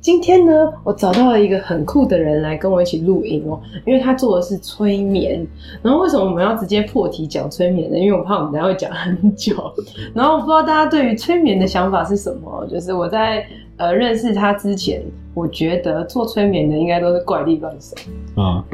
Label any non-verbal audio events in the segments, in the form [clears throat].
今天呢，我找到了一个很酷的人来跟我一起录音哦，因为他做的是催眠。然后为什么我们要直接破题讲催眠呢？因为我怕我们等下会讲很久。然后我不知道大家对于催眠的想法是什么？就是我在呃认识他之前，我觉得做催眠的应该都是怪力乱神啊，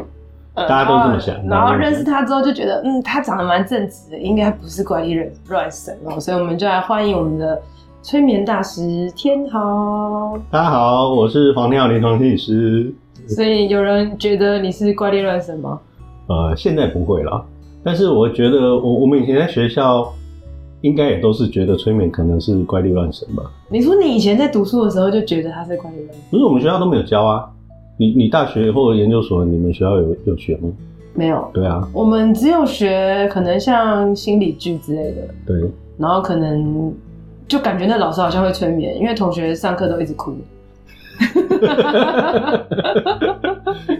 大家都这么想。然后认识他之后就觉得，嗯，他长得蛮正直的，应该不是怪力乱神哦。所以我们就来欢迎我们的。催眠大师天豪，大家好，我是黄天豪临床心理师。所以有人觉得你是怪力乱神吗？呃，现在不会了，但是我觉得我我们以前在学校应该也都是觉得催眠可能是怪力乱神吧。你说你以前在读书的时候就觉得他是怪力乱神？不是，我们学校都没有教啊。你你大学或者研究所，你们学校有有学吗？没有。对啊，我们只有学可能像心理剧之类的。对，然后可能。就感觉那老师好像会催眠，因为同学上课都一直哭。[laughs]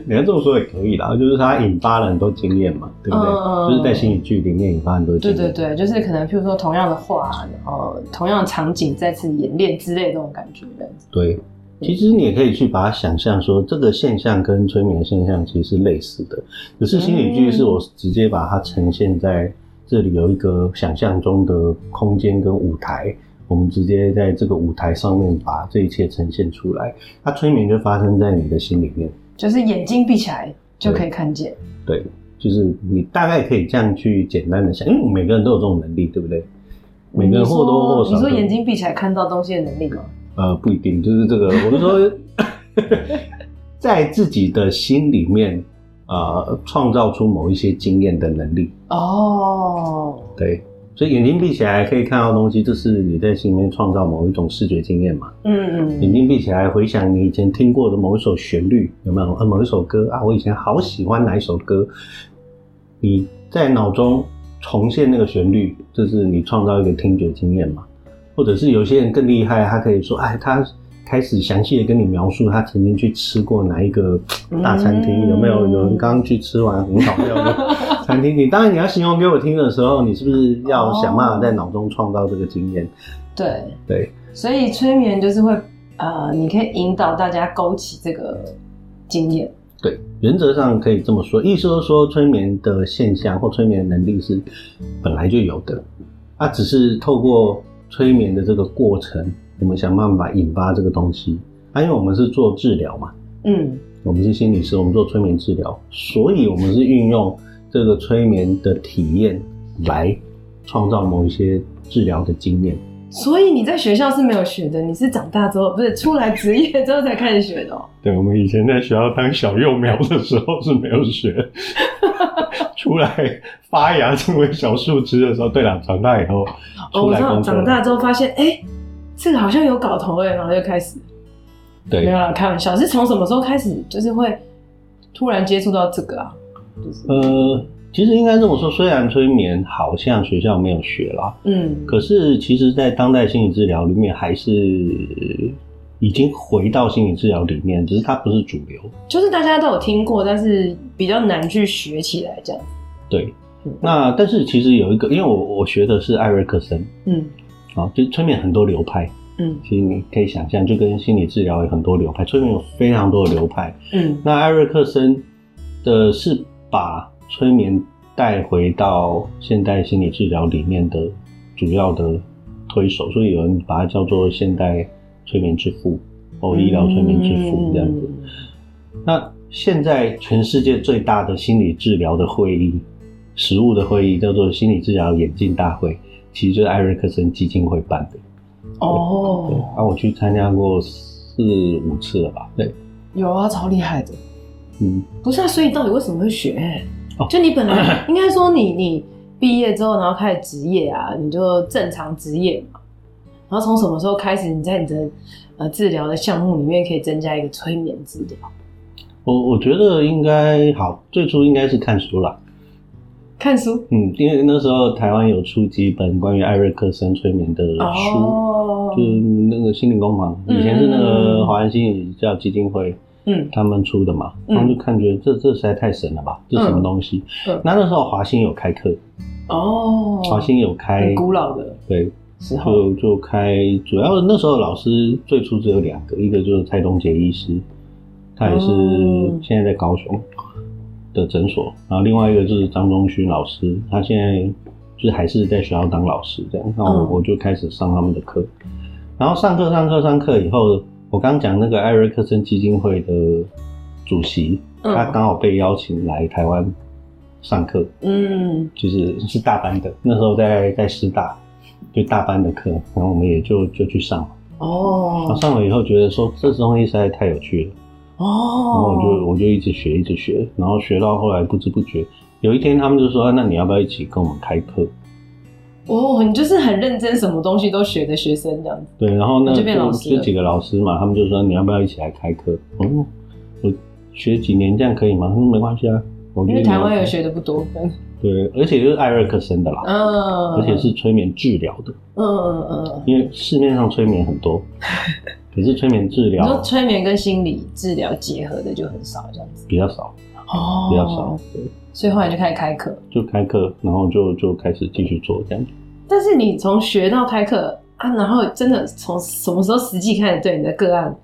你要这么说也可以啦，就是他引发了很多经验嘛，对不对？嗯、就是在心理剧里面引发很多经验。对对对，就是可能譬如说同样的话，然后同样的场景再次演练之类的这种感觉。对，其实你也可以去把它想象说，这个现象跟催眠现象其实是类似的，可是心理剧是我直接把它呈现在这里有一个想象中的空间跟舞台。我们直接在这个舞台上面把这一切呈现出来，它催眠就发生在你的心里面，就是眼睛闭起来就可以看见。对，就是你大概可以这样去简单的想，因为每个人都有这种能力，对不对？每个人或多或少。你说眼睛闭起来看到东西的能力吗？呃，不一定，就是这个，我是说，[laughs] 在自己的心里面，呃，创造出某一些经验的能力。哦，对。所以眼睛闭起来可以看到东西，就是你在心里面创造某一种视觉经验嘛？嗯嗯。眼睛闭起来回想你以前听过的某一首旋律，有没有？啊，某一首歌啊，我以前好喜欢哪一首歌？你在脑中重现那个旋律，就是你创造一个听觉经验嘛？或者是有些人更厉害，他可以说，哎，他开始详细的跟你描述他曾经去吃过哪一个大餐厅，嗯、有没有？有人刚刚去吃完很好料的。[laughs] 餐厅，你当然你要形容给我听的时候，你是不是要想办法在脑中创造这个经验？哦？对对，所以催眠就是会呃，你可以引导大家勾起这个经验。对，原则上可以这么说，意思就是说，催眠的现象或催眠能力是本来就有的，它只是透过催眠的这个过程，我们想办法引发这个东西。啊，因为我们是做治疗嘛，嗯，我们是心理师，我们做催眠治疗，所以我们是运用。这个催眠的体验来创造某一些治疗的经验，所以你在学校是没有学的，你是长大之后不是出来职业之后才开始学的喔？对，我们以前在学校当小幼苗的时候是没有学，[laughs] 出来发芽成为小树枝的时候，对了，长大以后出来工作，长大之后发现，哎、欸，这个好像有搞头哎，然后就开始，对，没有啦，开玩笑，是从什么时候开始，就是会突然接触到这个啊？就是、呃，其实应该这么说，虽然催眠好像学校没有学啦，嗯，可是其实，在当代心理治疗里面，还是已经回到心理治疗里面，只是它不是主流。就是大家都有听过，但是比较难去学起来这样。对，嗯、那但是其实有一个，因为我我学的是艾瑞克森，嗯，好，就催眠很多流派，嗯，其实你可以想象，就跟心理治疗有很多流派，催眠有非常多的流派，嗯，那艾瑞克森的是。把催眠带回到现代心理治疗里面的主要的推手，所以有人把它叫做现代催眠之父，哦医疗催眠之父这样子。嗯、那现在全世界最大的心理治疗的会议，实物的会议叫做心理治疗演进大会，其实就是艾瑞克森基金会办的。哦，对，啊，我去参加过四五次了吧？对，有啊，超厉害的。嗯，不是啊，所以到底为什么会学？哦，就你本来 [clears throat] 应该说你你毕业之后，然后开始职业啊，你就正常职业嘛。然后从什么时候开始，你在你的呃治疗的项目里面可以增加一个催眠治疗？我我觉得应该好，最初应该是看书啦。看书，嗯，因为那时候台湾有出几本关于艾瑞克森催眠的书，哦、就是那个心灵工坊，以前是那个华安心理教基金会，嗯，他们出的嘛，他们就看觉得这这实在太神了吧，这什么东西？嗯，那那时候华兴有开课，哦，华兴有开，古老的，对，就就开，主要那时候老师最初只有两个，一个就是蔡东杰医师，他也是现在在高雄。的诊所，然后另外一个就是张忠勋老师，他现在就是还是在学校当老师这样，那我我就开始上他们的课，然后上课上课上课以后，我刚讲那个艾瑞克森基金会的主席，他刚好被邀请来台湾上课，嗯，就是是大班的，那时候在在师大，就大班的课，然后我们也就就去上，哦，上了以后觉得说这东西实在太有趣了。哦，然后我就我就一直学，一直学，然后学到后来不知不觉，有一天他们就说：“那你要不要一起跟我们开课？”哦，你就是很认真，什么东西都学的学生这样子。对，然后呢，就就几个老师嘛，他们就说：“你要不要一起来开课？”嗯，我学几年这样可以吗？他说没关系啊，我觉得因为台湾有学的不多。对，而且就是艾瑞克森的啦，嗯，而且是催眠治疗的，嗯嗯嗯，因为市面上催眠很多。[laughs] 可是催眠治疗，你说催眠跟心理治疗结合的就很少，这样子比较少哦，比较少。对，所以后来就开始开课，就开课，然后就就开始继续做这样子。但是你从学到开课啊，然后真的从什么时候实际开始对你的个案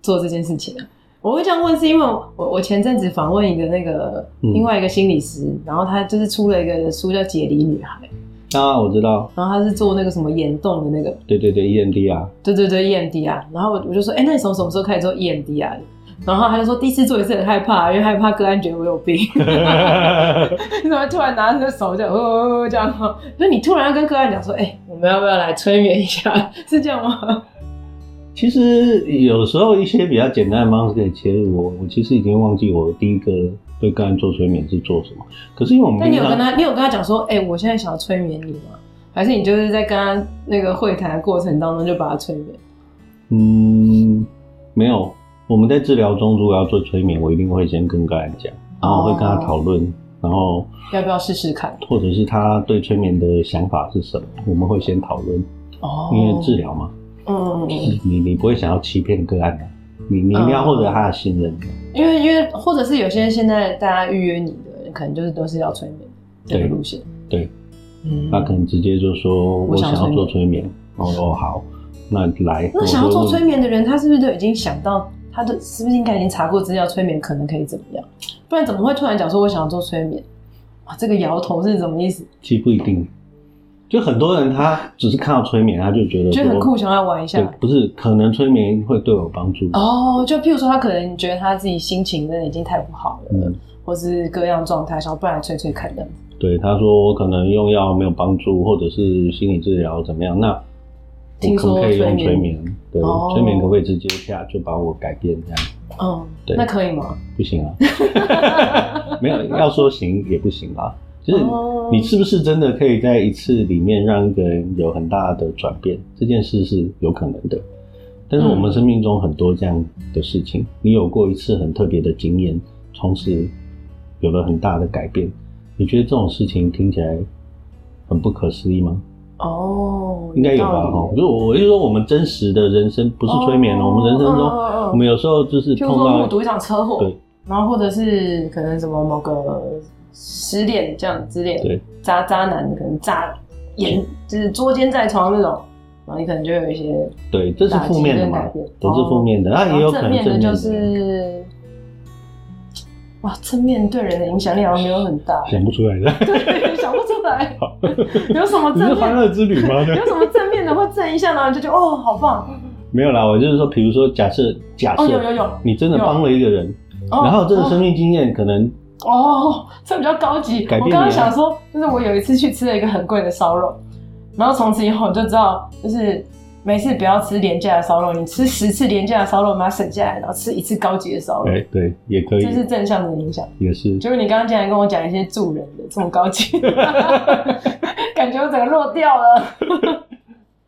做这件事情啊？我会这样问，是因为我我前阵子访问一个那个另外一个心理师，嗯、然后他就是出了一个书叫《解离女孩》。啊，我知道。然后他是做那个什么眼动的那个，对对对，EMD 啊。对对对，EMD 啊。然后我我就说，哎、欸，那你从什么时候开始做 EMD 啊？然后他就说，第一次做也是很害怕，因为害怕个案觉得我有病。你 [laughs] 怎么突然拿着手这样，哦这样？就你突然要跟个案讲说，哎、欸，我们要不要来催眠一下？是这样吗？其实有时候一些比较简单的方式可以切入。我我其实已经忘记我第一个。对个案做催眠是做什么？可是因为我们，那你有跟他，你有跟他讲说，哎、欸，我现在想要催眠你吗？还是你就是在跟他那个会谈的过程当中就把他催眠？嗯，没有。我们在治疗中如果要做催眠，我一定会先跟个案讲，然后会跟他讨论，哦、然后要不要试试看，或者是他对催眠的想法是什么，我们会先讨论。哦，因为治疗嘛，嗯，你你不会想要欺骗个案的。你你一定要获得他的信任，因为因为或者是有些现在大家预约你的，可能就是都是要催眠这个路线，对，嗯，他可能直接就说我想要做催眠，哦哦好，那来。那想要做催眠的人，他是不是都已经想到他的是不是应该已经查过资料，催眠可能可以怎么样？不然怎么会突然讲说我想要做催眠？啊，这个摇头是什么意思？其实不一定。就很多人他只是看到催眠，他就觉得觉得很酷，想要玩一下。不是，可能催眠会对我有帮助。哦，就譬如说，他可能觉得他自己心情真的已经太不好了，嗯、或是各样状态，想要不然催催看的。对，他说我可能用药没有帮助，或者是心理治疗怎么样？那我可不可以用催眠？对，哦、催眠可不可以直接下就把我改变这样？嗯，对，那可以吗？不行啊，[laughs] 没有要说行也不行啊。就是你是不是真的可以在一次里面让一个人有很大的转变？这件事是有可能的。但是我们生命中很多这样的事情，你有过一次很特别的经验，从此有了很大的改变。你觉得这种事情听起来很不可思议吗？哦，应该有吧？哈，就我就说，我们真实的人生不是催眠了。我们人生中，我们有时候就是碰到目睹一场车祸，对，然后或者是可能什么某个。失恋这样之恋，对。渣渣男可能渣眼就是捉奸在床那种，然后你可能就有一些对，这是负面的嘛，都是负面的，那也有可能正面的就是哇，正面对人的影响力好像没有很大，想不出来的，[laughs] 对，想不出来，[laughs] 有什么正面？欢乐之旅吗？[laughs] 有什么正面的会正一下，然后就觉得哦，好棒。没有啦，我就是说，比如说假设假设有有有，你真的帮了一个人，然后这个生命经验可能。哦，这比较高级。我刚刚想说，就是我有一次去吃了一个很贵的烧肉，然后从此以后我就知道，就是每次不要吃廉价的烧肉，你吃十次廉价的烧肉，把它省下来，然后吃一次高级的烧肉。哎，对，也可以。这是正向的影响。也是。就是你刚刚竟然跟我讲一些助人的这么高级，[laughs] 感觉我整个落掉了。[laughs]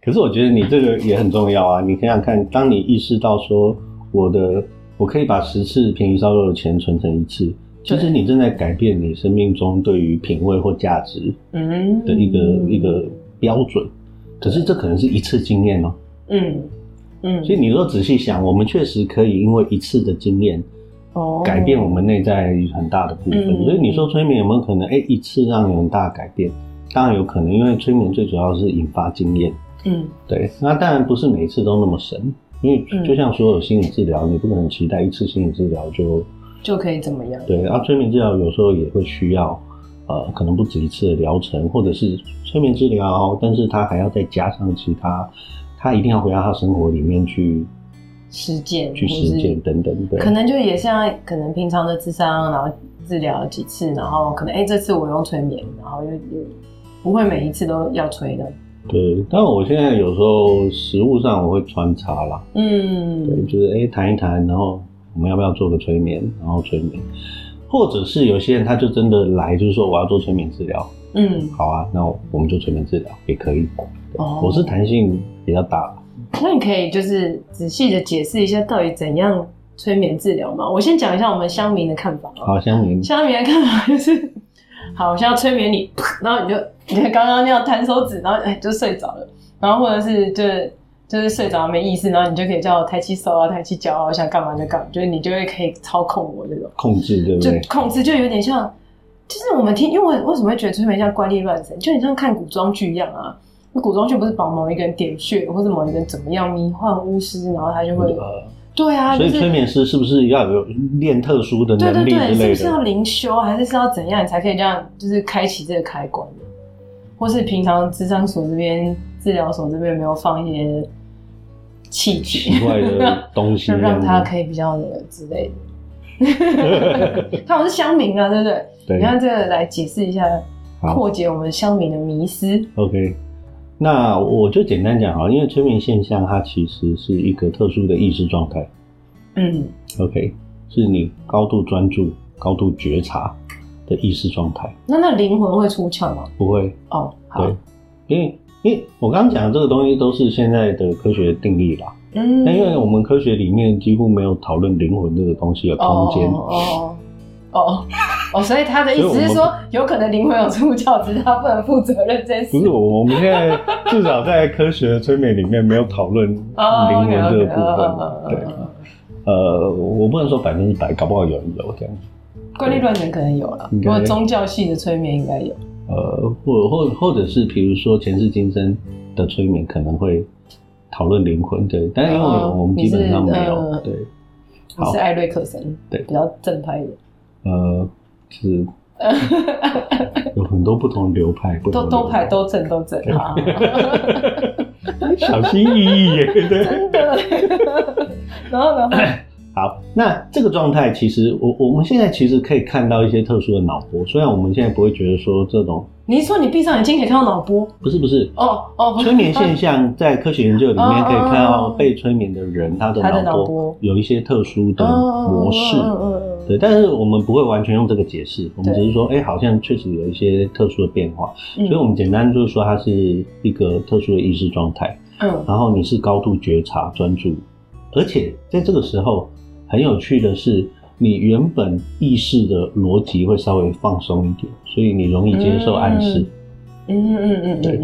可是我觉得你这个也很重要啊！你想想看，当你意识到说我的我可以把十次便宜烧肉的钱存成一次。其实你正在改变你生命中对于品味或价值嗯的一个、嗯、一个标准，可是这可能是一次经验哦、喔。嗯嗯，所以你如果仔细想，我们确实可以因为一次的经验哦改变我们内在很大的部分。哦、所以你说催眠有没有可能？哎、欸，一次让你很大的改变？当然有可能，因为催眠最主要是引发经验。嗯，对。那当然不是每一次都那么神，因为就像所有心理治疗，你不可能期待一次心理治疗就。就可以怎么样？对，然后催眠治疗有时候也会需要，呃，可能不止一次的疗程，或者是催眠治疗，但是他还要再加上其他，他一定要回到他生活里面去实践，去实践等等对。可能就也像可能平常的智商，然后治疗几次，然后可能哎、欸，这次我用催眠，然后又又不会每一次都要催的。对，但我现在有时候食物上我会穿插啦，嗯，对，就是哎谈一谈，然后。我们要不要做个催眠，然后催眠，或者是有些人他就真的来，就是说我要做催眠治疗，嗯，好啊，那我们就催眠治疗也可以。哦，我是弹性比较大。那你可以就是仔细的解释一下到底怎样催眠治疗吗？我先讲一下我们乡民的看法。好，乡民，乡民的看法就是，好，我现在要催眠你，然后你就你看刚刚那样弹手指，然后哎就睡着了，然后或者是就是。就是睡着没意思，然后你就可以叫我抬起手啊，抬起脚啊，我想干嘛就干嘛，就是你就会可以操控我这种控制，对不对？就控制就有点像，就是我们听，因为我为什么会觉得催眠像怪力乱神？就你像看古装剧一样啊，那古装剧不是把某一个人点穴，或者某一个人怎么样迷幻巫师，然后他就会，呃、对啊，所以催眠师是不是要有练特殊的能力之类的？对对对，是不是要灵修，还是是要怎样你才可以这样，就是开启这个开关的？或是平常智商所这边、治疗所这边有没有放一些？气奇怪的东西，就 [laughs] 让他可以比较的之类的。[laughs] 他们是乡民啊，对不对？对。你看这个来解释一下，破解我们乡民的迷思。OK，那我就简单讲哈，因为催眠现象它其实是一个特殊的意识状态。嗯。OK，是你高度专注、高度觉察的意识状态。那那灵魂会出窍吗？不会。哦，好。对，因为。因为我刚刚讲的这个东西都是现在的科学定义啦，嗯，那因为我们科学里面几乎没有讨论灵魂这个东西的空间，哦哦哦。哦，所以他的意思是说，有可能灵魂有出窍，只是他不能负责任这件事。不是我，我们现在至少在科学的催眠里面没有讨论 [laughs] 灵魂这个部分，对，呃，我不能说百分之百，搞不好有人有这样，怪力乱神可能有了，不过宗教系的催眠应该有。呃，或或或者是，比如说前世今生的催眠可能会讨论灵魂，对，但是因为我们基本上没有，呃、对，你是艾瑞克森，对，比较正派的，呃，是，[laughs] 有很多不同流派，不同流派都都派都正都正啊，[laughs] 小心翼翼耶，对，真的，[laughs] 然后呢？好，那这个状态其实我我们现在其实可以看到一些特殊的脑波，虽然我们现在不会觉得说这种，你是说你闭上眼睛可以看到脑波？不是不是，哦哦，催眠现象在科学研究里面可以看到被催眠的人他的脑波有一些特殊的模式，对，但是我们不会完全用这个解释，我们只是说，哎，好像确实有一些特殊的变化，所以我们简单就是说它是一个特殊的意识状态，嗯，然后你是高度觉察专注，而且在这个时候。很有趣的是，你原本意识的逻辑会稍微放松一点，所以你容易接受暗示。嗯嗯嗯嗯，对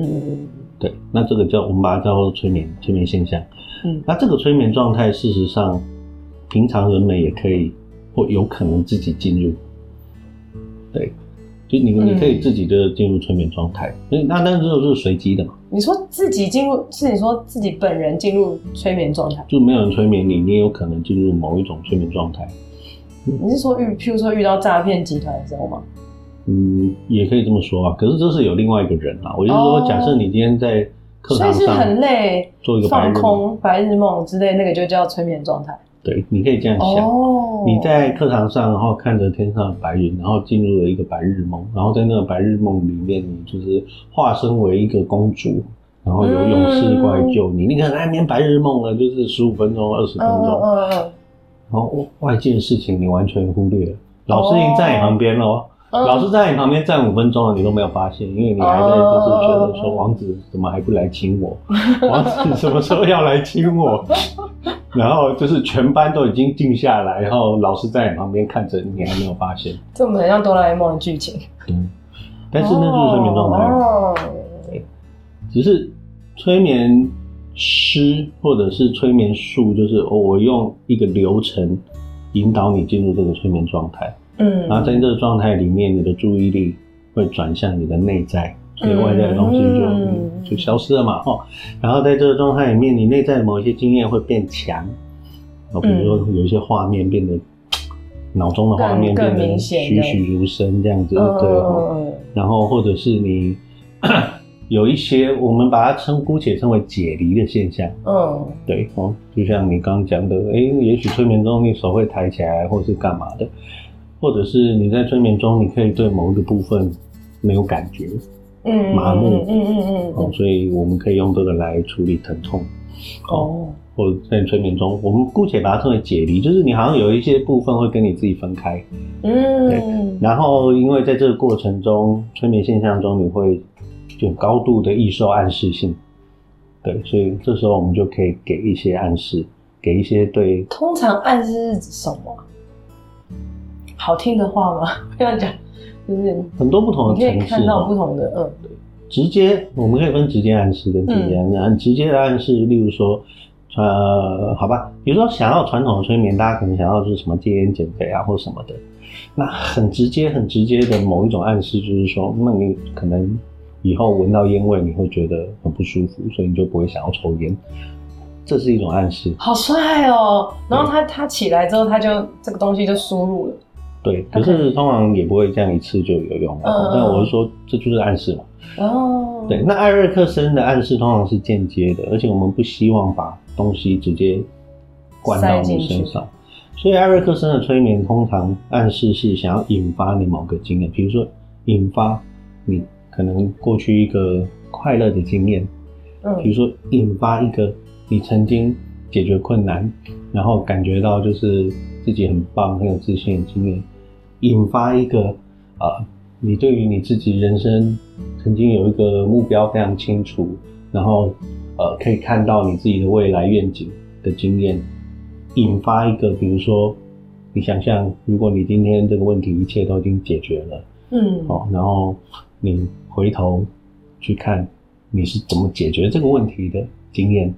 对，那这个叫我们把它叫做催眠催眠现象。嗯，那这个催眠状态，事实上，平常人们也可以或有可能自己进入。对。就你你可以自己的进入催眠状态，嗯，那但是这个是随机的嘛？你说自己进入，是你说自己本人进入催眠状态？就没有人催眠你，你也有可能进入某一种催眠状态。你是说遇，譬如说遇到诈骗集团的时候吗？嗯，也可以这么说啊。可是这是有另外一个人啊。我就是说，假设你今天在课堂上，所以是很累，做一个放空、白日梦之类，那个就叫催眠状态。对，你可以这样想，oh. 你在课堂上，然后看着天上的白云，然后进入了一个白日梦，然后在那个白日梦里面，你就是化身为一个公主，然后有勇士过来救你。Mm. 你可能那边白日梦了，就是十五分钟、二十分钟，uh, uh, uh. 然后外界的事情你完全忽略了，老师已经在你旁边了，oh. 老师在你旁边站五分钟了，你都没有发现，因为你还在就是觉得说王子怎么还不来亲我？[laughs] 王子什么时候要来亲我？然后就是全班都已经静下来，然后老师在你旁边看着，你还没有发现，这么很像哆啦 A 梦的剧情。对，但是那就是催眠状态。哦，对，只是催眠师或者是催眠术，就是我用一个流程引导你进入这个催眠状态。嗯，然后在这个状态里面，你的注意力会转向你的内在。所以外在的东西就、嗯、就消失了嘛，哦，然后在这个状态里面，你内在的某一些经验会变强，哦，比如说有一些画面变得脑中的画面变得栩栩如生这样子，对、哦，然后或者是你 [clears throat] 有一些我们把它称姑且称为解离的现象，嗯，对，哦，就像你刚刚讲的，哎，也许催眠中你手会抬起来，或是干嘛的，或者是你在催眠中你可以对某一个部分没有感觉。嗯，麻木，嗯嗯嗯，嗯，哦，所以我们可以用这个来处理疼痛，哦，或者在催眠中，我们姑且把它称为解离，就是你好像有一些部分会跟你自己分开，嗯，对，然后因为在这个过程中，催眠现象中你会有高度的易受暗示性，对，所以这时候我们就可以给一些暗示，给一些对，通常暗示是指什么？好听的话吗？[laughs] 这样讲。就是很多不同的层次，看到不同的，嗯，对，直接我们可以分直接暗示跟间接暗示。很直接的暗示，例如说，呃，好吧，比如说想要传统的催眠，大家可能想要是什么戒烟减肥啊，或什么的。那很直接、很直接的某一种暗示，就是说，那你可能以后闻到烟味，你会觉得很不舒服，所以你就不会想要抽烟。这是一种暗示。好帅哦！然后他他起来之后，他就这个东西就输入了。对，可是通常也不会这样一次就有用。但、okay. 我是说，这就是暗示嘛。哦。对，那艾瑞克森的暗示通常是间接的，而且我们不希望把东西直接灌到你身上。所以艾瑞克森的催眠通常暗示是想要引发你某个经验，比如说引发你可能过去一个快乐的经验，嗯，比如说引发一个你曾经解决困难，然后感觉到就是自己很棒、很有自信的经验。引发一个呃，你对于你自己人生曾经有一个目标非常清楚，然后呃可以看到你自己的未来愿景的经验，引发一个比如说你想象，如果你今天这个问题一切都已经解决了，嗯，哦，然后你回头去看你是怎么解决这个问题的经验，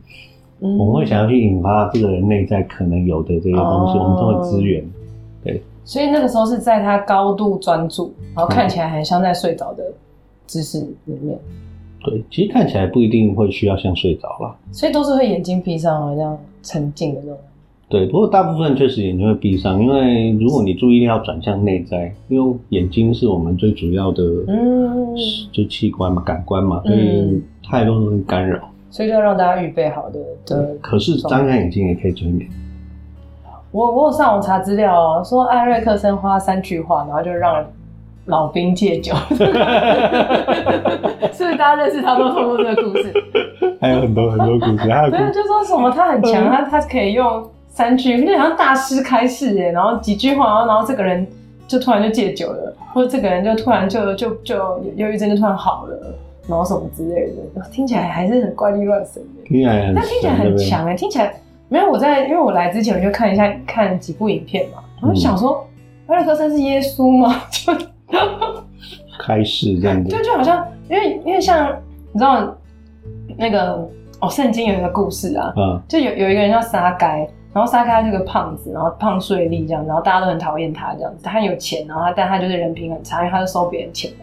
嗯，我们会想要去引发这个人内在可能有的这些东西，哦，我们称为资源，对。所以那个时候是在他高度专注，然后看起来很像在睡着的姿势里面。对，其实看起来不一定会需要像睡着啦。所以都是会眼睛闭上，好像沉静的那种。对，不过大部分确实眼睛会闭上，因为如果你注意力要转向内在，因为眼睛是我们最主要的，嗯，就器官嘛，感官嘛，所以太多东西干扰。所以就要让大家预备好的。对，可是张开眼睛也可以催眠。我我有上网查资料哦，说艾瑞克森花三句话，然后就让老兵戒酒，是不是大家认识他都透过这个故事？还有很多很多故事，还有对，就说什么他很强，他他可以用三句，就好像大师开示耶，然后几句话，然后然后这个人就突然就戒酒了，或者这个人就突然就就就忧郁症就突然好了，然后什么之类的，听起来还是很怪力乱神的，听起来很，但听起来很强哎，听起来。没有，我在，因为我来之前我就看一下看几部影片嘛，我就想说，艾瑞克森是耶稣吗？[laughs] 就开始这样子，对就好像，因为因为像你知道那个哦，圣经有一个故事啊，嗯，就有有一个人叫撒该，然后撒该是个胖子，然后胖税吏这样，然后大家都很讨厌他这样子，他很有钱，然后他但他就是人品很差，因为他是收别人钱嘛。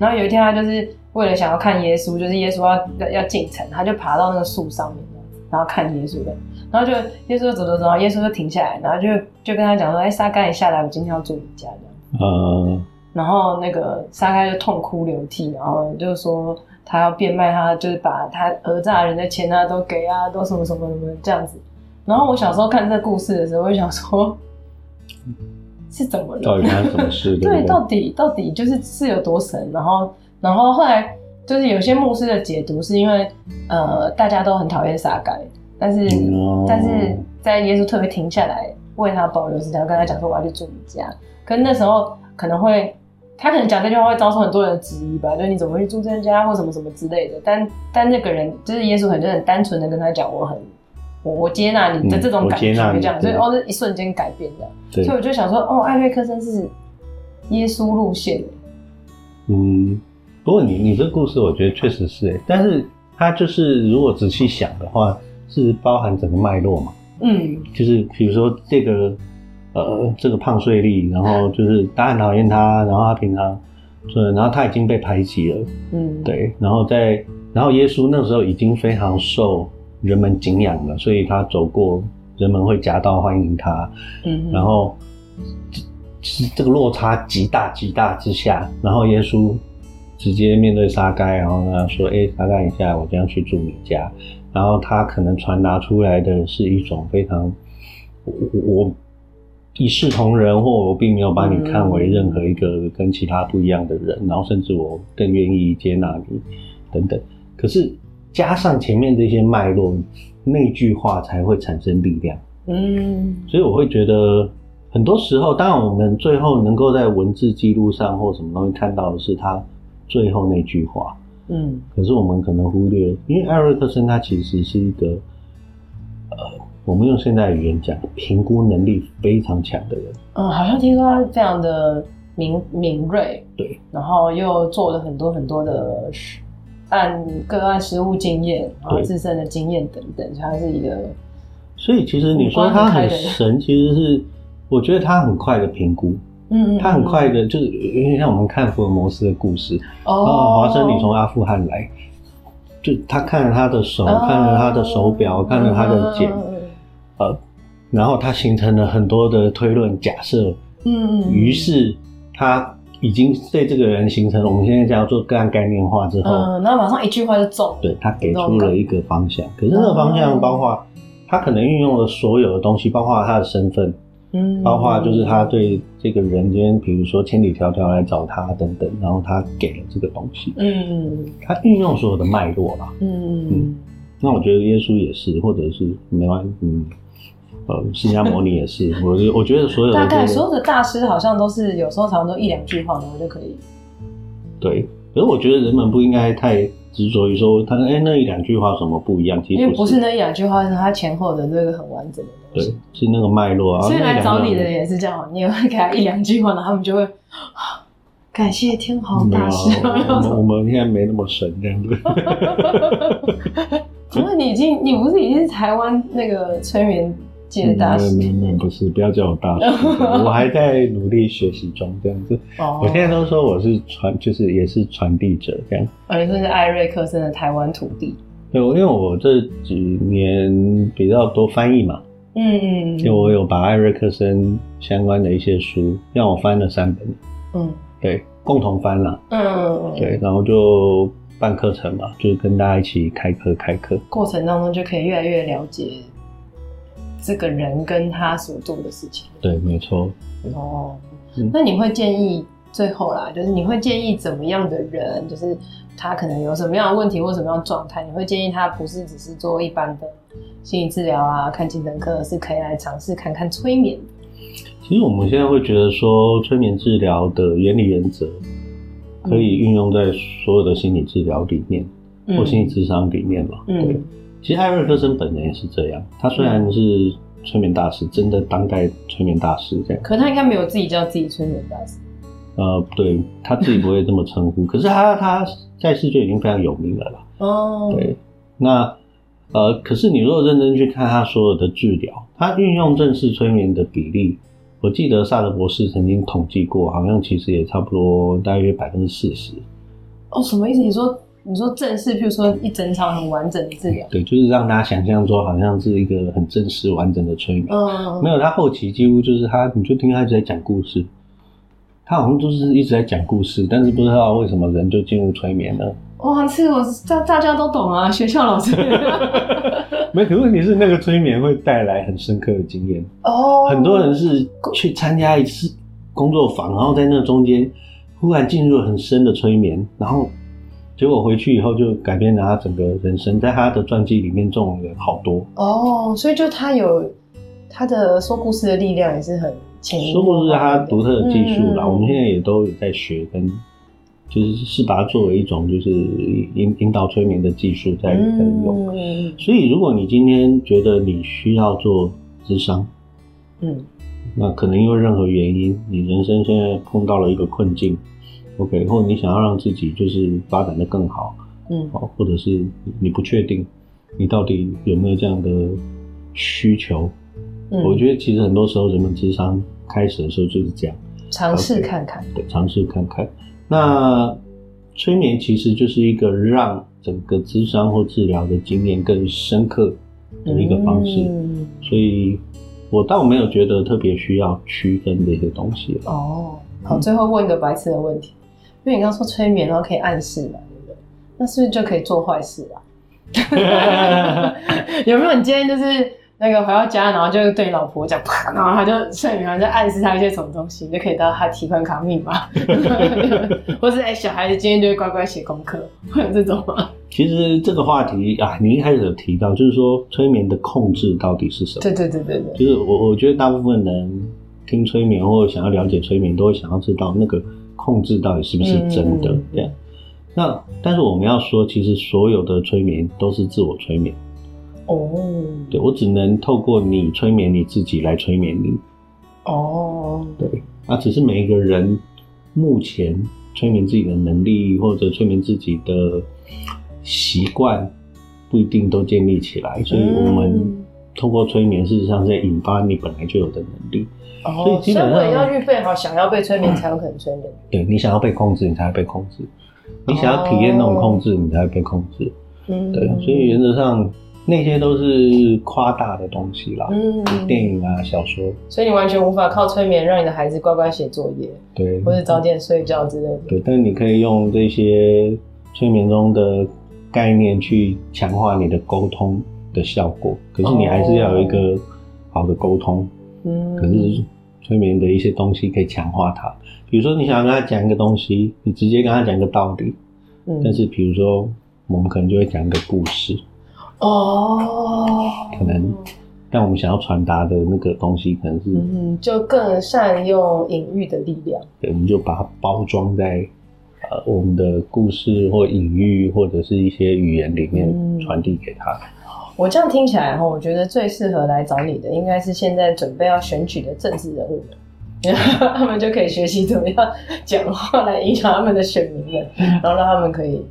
然后有一天他就是为了想要看耶稣，就是耶稣要要进城，他就爬到那个树上面，然后看耶稣的。然后就耶稣走走走，然后耶稣就停下来，然后就就跟他讲说：“哎，撒该你下来，我今天要住你家这样。”嗯。然后那个撒该就痛哭流涕，然后就说他要变卖他，就是把他讹诈人的钱啊都给啊，都什么什么什么这样子。然后我小时候看这故事的时候，我就想说，[laughs] 是怎么了？到底发生什么事？对，到底到底就是是有多神？然后然后后来就是有些牧师的解读是因为呃大家都很讨厌撒该。但是，no. 但是在耶稣特别停下来为他保留时间，跟他讲说我要去住你家。可是那时候可能会，他可能讲这句话会遭受很多人的质疑吧，就是你怎么会去住这家或什么什么之类的。但但那个人就是耶稣，很就很单纯的跟他讲，我很我我接纳你的这种感觉，这样，所以哦，是一瞬间改变的。所以我就想说，哦，艾瑞克森是耶稣路线。嗯，不过你你这个故事，我觉得确实是哎，但是他就是如果仔细想的话，是包含整个脉络嘛。嗯，就是比如说这个呃，这个胖税吏，然后就是大家很讨厌他，然后他平常，对，然后他已经被排挤了，嗯，对，然后在，然后耶稣那时候已经非常受人们敬仰了，所以他走过，人们会夹道欢迎他，嗯，然后这个落差极大极大之下，然后耶稣直接面对撒该，然后跟他说：“哎，撒该，一下我将去住你家。”然后他可能传达出来的是一种非常，我我一视同仁，或我并没有把你看为任何一个跟其他不一样的人，然后甚至我更愿意接纳你等等。可是加上前面这些脉络，那句话才会产生力量。嗯，所以我会觉得很多时候，当然我们最后能够在文字记录上或什么东西看到的是他最后那句话。嗯，可是我们可能忽略，因为艾瑞克森他其实是一个，呃，我们用现代语言讲，评估能力非常强的人。嗯，好像听说他非常的敏敏锐，对，然后又做了很多很多的按个案实务经验，然后自身的经验等等，他是一个。所以其实你说他很神，其实是我觉得他很快的评估。嗯，他很快的，就是有点像我们看福尔摩斯的故事，哦，华生，你从阿富汗来，就他看了他的手，哦、看了他的手表，看了他的剑，嗯、呃，然后他形成了很多的推论假设，嗯，于是他已经对这个人形成了我们现在叫做个案概念化之后，嗯，然后马上一句话就走，对，他给出了一个方向，可是那个方向包括他可能运用了所有的东西，包括他的身份。嗯，包括就是他对这个人间，比如说千里迢迢来找他等等，然后他给了这个东西。嗯，他运用所有的脉络吧。嗯嗯。那我觉得耶稣也是，或者是没关系。嗯，呃，释迦牟尼也是。[laughs] 我我觉得所有的大概所有的大师好像都是有时候常常都一两句话，然后就可以。对，可是我觉得人们不应该太。执着于说他哎、欸、那一两句话什么不一样？其实不是，因为不是那一两句话，是他前后的那个很完整的东西。对，是那个脉络啊。所以来找你的人也是这样，你也会给他一两句话，然后他们就会感谢天皇大师。我们我们现在没那么神这样子。请问你已经，你不是已经是台湾那个催眠？界大师，没没不是，不要叫我大师，我还在努力学习中，这样子。哦，我现在都说我是传，就是也是传递者这样。哦，你说是艾瑞克森的台湾土地。对，因为我这几年比较多翻译嘛，嗯嗯，因为我有把艾瑞克森相关的一些书让我翻了三本，嗯，对，共同翻了，嗯，对，然后就办课程嘛，就是跟大家一起开课开课，过程当中就可以越来越了解。这个人跟他所做的事情，对，没错。哦，那你会建议最后啦，就是你会建议怎么样的人，就是他可能有什么样的问题或什么样的状态，你会建议他不是只是做一般的心理治疗啊，看精神科，是可以来尝试看看催眠。其实我们现在会觉得说，催眠治疗的原理原则可以运用在所有的心理治疗里面，嗯、或心理智商里面嘛，嗯。对其实艾瑞克森本人也是这样，他虽然是催眠大师，嗯、真的当代催眠大师这样，可他应该没有自己叫自己催眠大师。呃，对，他自己不会这么称呼，[laughs] 可是他他在世就已经非常有名了啦。哦，对，那呃，可是你如果认真去看他所有的治疗，他运用正式催眠的比例，我记得萨德博士曾经统计过，好像其实也差不多大约百分之四十。哦，什么意思？你说？你说正式，譬如说一整场很完整的治疗，对，就是让大家想象说好像是一个很正式完整的催眠。嗯，没有，他后期几乎就是他，你就听他一直在讲故事，他好像就是一直在讲故事，但是不知道为什么人就进入催眠了。哇，这我大大家都懂啊，学校老师。[laughs] 没，可问题是那个催眠会带来很深刻的经验哦。很多人是去参加一次工作坊，然后在那中间忽然进入很深的催眠，然后。结果回去以后就改变了他整个人生，在他的传记里面，这种人好多哦。所以就他有他的说故事的力量，也是很潜移默化。说故事是他独特的技术啦，嗯、我们现在也都有在学跟就是是把它作为一种就是引引导催眠的技术在在用。嗯。所以如果你今天觉得你需要做智商，嗯，那可能因为任何原因，你人生现在碰到了一个困境，OK，或者你想要让自己就是发展的更好，嗯，好，或者是你不确定你到底有没有这样的需求，嗯，我觉得其实很多时候人们智商开始的时候就是这样，尝试看看，对，尝试看看。那催眠其实就是一个让整个智商或治疗的经验更深刻的一个方式，嗯，所以我倒没有觉得特别需要区分这些东西。哦，好，最后问一个白痴的问题，因为你刚刚说催眠然后可以暗示嘛，对不对？那是不是就可以做坏事啊？[laughs] 有没有？你今天就是。那个回到家，然后就对你老婆讲，啪，然后他就睡眠，然后就暗示他一些什么东西，你就可以得到他提款卡密码，[laughs] 或是哎、欸，小孩子今天就会乖乖写功课，会有这种吗？其实这个话题啊，你一开始有提到，就是说催眠的控制到底是什么？对对对对对，就是我我觉得大部分人听催眠或者想要了解催眠，都会想要知道那个控制到底是不是真的这样。嗯、那但是我们要说，其实所有的催眠都是自我催眠。哦、oh.，对，我只能透过你催眠你自己来催眠你。哦、oh.，对，啊只是每一个人目前催眠自己的能力或者催眠自己的习惯不一定都建立起来，所以我们透过催眠，事实上是在引发你本来就有的能力。哦、oh.，所以基本上要预备好，想要被催眠才有可能催眠。对，你想要被控制，你才会被控制；你想要体验那种控制，你才会被控制。嗯，对，所以原则上。那些都是夸大的东西啦，嗯，电影啊、小说，所以你完全无法靠催眠让你的孩子乖乖写作业，对，或者早点睡觉之类的。对，但是你可以用这些催眠中的概念去强化你的沟通的效果。可是你还是要有一个好的沟通，嗯。可是催眠的一些东西可以强化它，比如说你想要跟他讲一个东西，你直接跟他讲一个道理，嗯。但是比如说我们可能就会讲一个故事。哦，可能，但我们想要传达的那个东西，可能是嗯，就更善用隐喻的力量。对，我们就把它包装在呃我们的故事或隐喻或者是一些语言里面传递给他。嗯。我这样听起来哈，我觉得最适合来找你的，应该是现在准备要选举的政治人物们，[laughs] 他们就可以学习怎么样讲话来影响他们的选民们，[laughs] 然后让他们可以。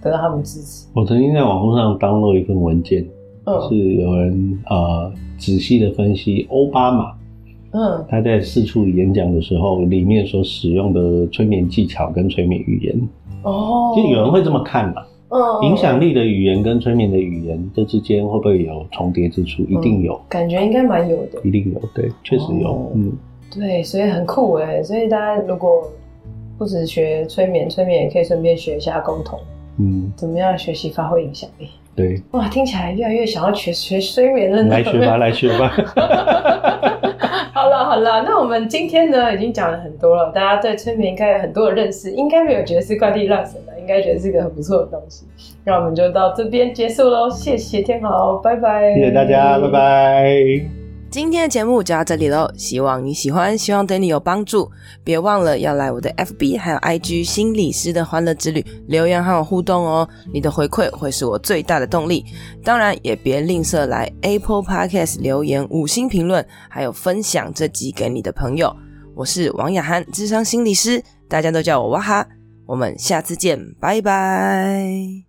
得到他们支持。我曾经在网络上 download 一份文件，嗯、是有人呃仔细的分析欧巴马，嗯，他在四处演讲的时候，里面所使用的催眠技巧跟催眠语言，哦，就有人会这么看嘛，嗯，影响力的语言跟催眠的语言这之间会不会有重叠之处？一定有，感觉应该蛮有的，一定有，对，确实有，哦，嗯，对，所以很酷哎，所以大家如果不只学催眠，催眠也可以顺便学一下沟通。嗯，怎么样学习发挥影响力？对，哇，听起来越来越想要学学催眠了。来学吧，[laughs] 来学吧。[laughs] 好了好了，那我们今天呢已经讲了很多了，大家对催眠应该有很多的认识，应该没有觉得是怪力乱神的，应该觉得是一个很不错的东西。那我们就到这边结束喽，谢谢天豪，拜拜。谢谢大家，拜拜。今天的节目就到这里喽，希望你喜欢，希望对你有帮助。别忘了要来我的 FB 还有 IG 心理师的欢乐之旅留言和我互动哦，你的回馈会是我最大的动力。当然也别吝啬来 Apple Podcast 留言五星评论，还有分享这集给你的朋友。我是王雅涵，智商心理师，大家都叫我哇哈。我们下次见，拜拜。